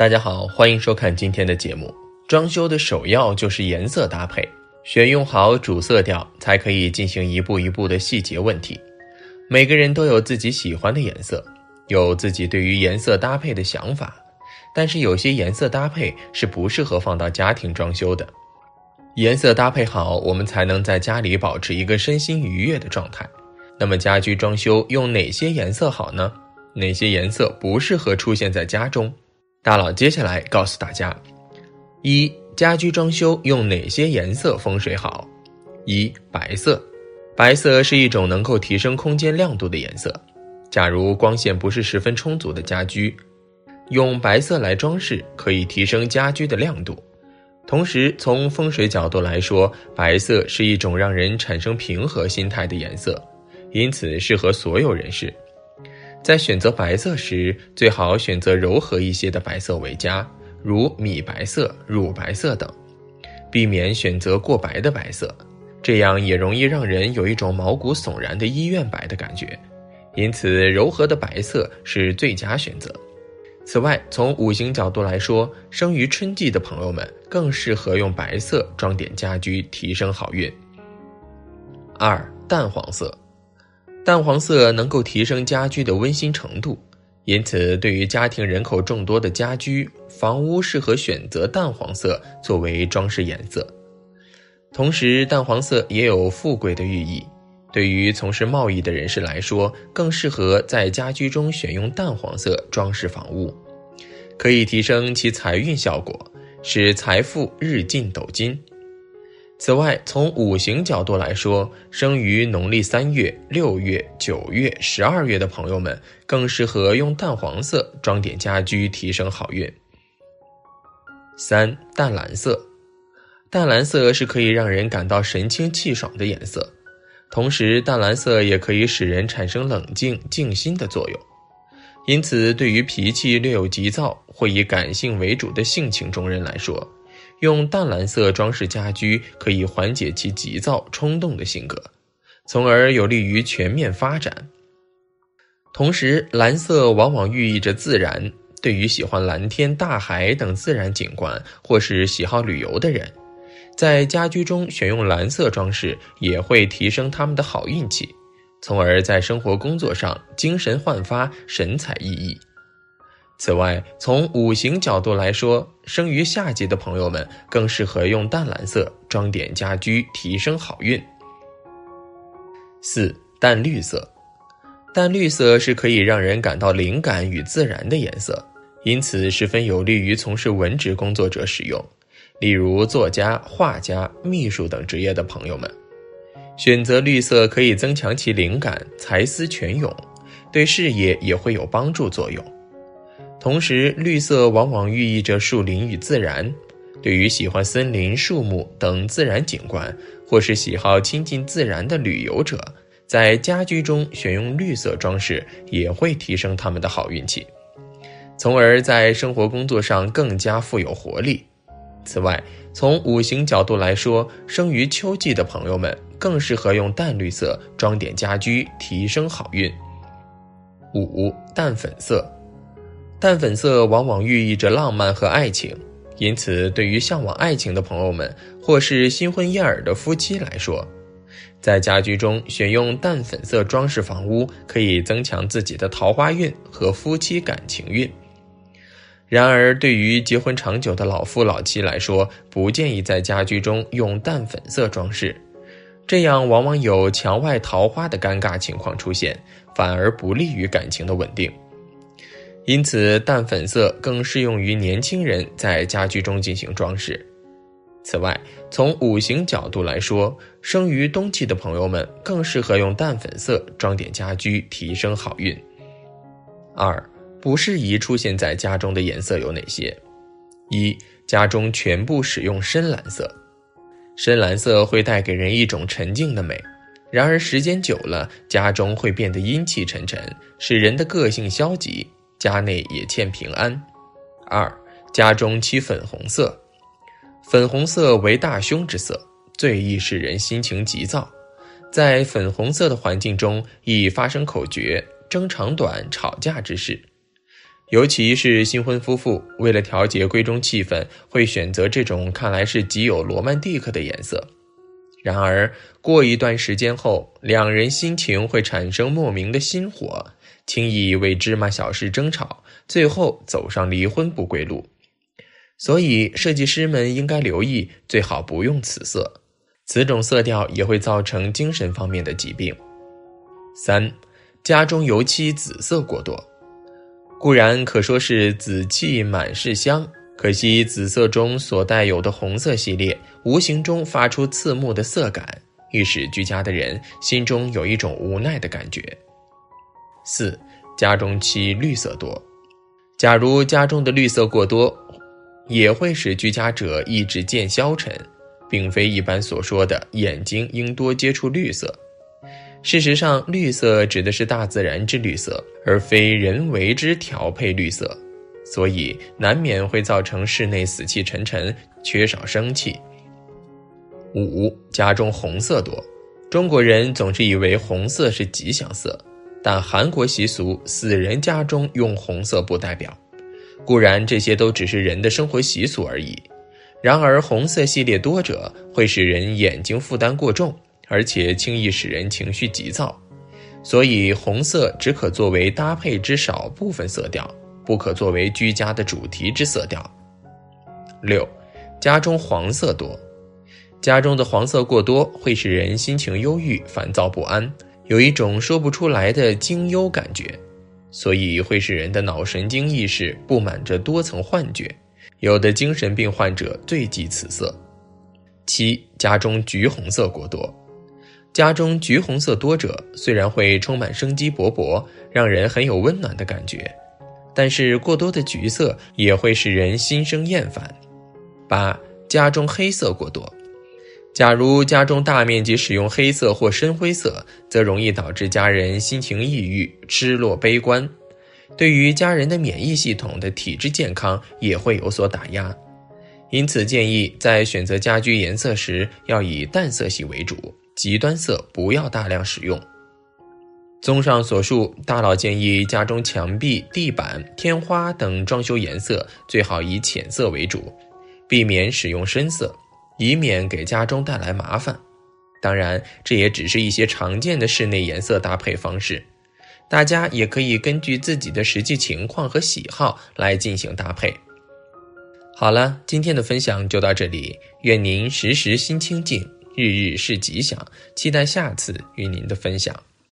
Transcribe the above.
大家好，欢迎收看今天的节目。装修的首要就是颜色搭配，选用好主色调，才可以进行一步一步的细节问题。每个人都有自己喜欢的颜色，有自己对于颜色搭配的想法，但是有些颜色搭配是不适合放到家庭装修的。颜色搭配好，我们才能在家里保持一个身心愉悦的状态。那么家居装修用哪些颜色好呢？哪些颜色不适合出现在家中？大佬接下来告诉大家：一、家居装修用哪些颜色风水好？一、白色。白色是一种能够提升空间亮度的颜色。假如光线不是十分充足的家居，用白色来装饰，可以提升家居的亮度。同时，从风水角度来说，白色是一种让人产生平和心态的颜色，因此适合所有人士。在选择白色时，最好选择柔和一些的白色为佳，如米白色、乳白色等，避免选择过白的白色，这样也容易让人有一种毛骨悚然的医院白的感觉。因此，柔和的白色是最佳选择。此外，从五行角度来说，生于春季的朋友们更适合用白色装点家居，提升好运。二、淡黄色。淡黄色能够提升家居的温馨程度，因此对于家庭人口众多的家居房屋，适合选择淡黄色作为装饰颜色。同时，淡黄色也有富贵的寓意，对于从事贸易的人士来说，更适合在家居中选用淡黄色装饰房屋，可以提升其财运效果，使财富日进斗金。此外，从五行角度来说，生于农历三月、六月、九月、十二月的朋友们，更适合用淡黄色装点家居，提升好运。三、淡蓝色，淡蓝色是可以让人感到神清气爽的颜色，同时淡蓝色也可以使人产生冷静、静心的作用，因此，对于脾气略有急躁、或以感性为主的性情中人来说。用淡蓝色装饰家居，可以缓解其急躁冲动的性格，从而有利于全面发展。同时，蓝色往往寓意着自然，对于喜欢蓝天、大海等自然景观，或是喜好旅游的人，在家居中选用蓝色装饰，也会提升他们的好运气，从而在生活工作上精神焕发、神采奕奕。此外，从五行角度来说，生于夏季的朋友们更适合用淡蓝色装点家居，提升好运。四、淡绿色，淡绿色是可以让人感到灵感与自然的颜色，因此十分有利于从事文职工作者使用，例如作家、画家、秘书等职业的朋友们，选择绿色可以增强其灵感、才思泉涌，对事业也会有帮助作用。同时，绿色往往寓意着树林与自然。对于喜欢森林、树木等自然景观，或是喜好亲近自然的旅游者，在家居中选用绿色装饰，也会提升他们的好运气，从而在生活工作上更加富有活力。此外，从五行角度来说，生于秋季的朋友们更适合用淡绿色装点家居，提升好运。五、淡粉色。淡粉色往往寓意着浪漫和爱情，因此对于向往爱情的朋友们，或是新婚燕尔的夫妻来说，在家居中选用淡粉色装饰房屋，可以增强自己的桃花运和夫妻感情运。然而，对于结婚长久的老夫老妻来说，不建议在家居中用淡粉色装饰，这样往往有墙外桃花的尴尬情况出现，反而不利于感情的稳定。因此，淡粉色更适用于年轻人在家居中进行装饰。此外，从五行角度来说，生于冬季的朋友们更适合用淡粉色装点家居，提升好运。二、不适宜出现在家中的颜色有哪些？一、家中全部使用深蓝色，深蓝色会带给人一种沉静的美，然而时间久了，家中会变得阴气沉沉，使人的个性消极。家内也欠平安。二，家中漆粉红色，粉红色为大凶之色，最易使人心情急躁，在粉红色的环境中易发生口角、争长短、吵架之事。尤其是新婚夫妇，为了调节闺中气氛，会选择这种看来是极有罗曼蒂克的颜色。然而，过一段时间后，两人心情会产生莫名的心火，轻易为芝麻小事争吵，最后走上离婚不归路。所以，设计师们应该留意，最好不用此色。此种色调也会造成精神方面的疾病。三，家中油漆紫色过多，固然可说是紫气满室香，可惜紫色中所带有的红色系列，无形中发出刺目的色感，欲使居家的人心中有一种无奈的感觉。四，家中漆绿色多，假如家中的绿色过多。也会使居家者意志渐消沉，并非一般所说的眼睛应多接触绿色。事实上，绿色指的是大自然之绿色，而非人为之调配绿色，所以难免会造成室内死气沉沉，缺少生气。五家中红色多，中国人总是以为红色是吉祥色，但韩国习俗死人家中用红色不代表。固然这些都只是人的生活习俗而已，然而红色系列多者会使人眼睛负担过重，而且轻易使人情绪急躁，所以红色只可作为搭配之少部分色调，不可作为居家的主题之色调。六，家中黄色多，家中的黄色过多会使人心情忧郁、烦躁不安，有一种说不出来的惊忧感觉。所以会使人的脑神经意识布满着多层幻觉，有的精神病患者最忌此色。七家中橘红色过多，家中橘红色多者，虽然会充满生机勃勃，让人很有温暖的感觉，但是过多的橘色也会使人心生厌烦。八家中黑色过多。假如家中大面积使用黑色或深灰色，则容易导致家人心情抑郁、失落、悲观，对于家人的免疫系统的体质健康也会有所打压。因此，建议在选择家居颜色时，要以淡色系为主，极端色不要大量使用。综上所述，大佬建议家中墙壁、地板、天花等装修颜色最好以浅色为主，避免使用深色。以免给家中带来麻烦，当然，这也只是一些常见的室内颜色搭配方式，大家也可以根据自己的实际情况和喜好来进行搭配。好了，今天的分享就到这里，愿您时时心清静，日日是吉祥，期待下次与您的分享。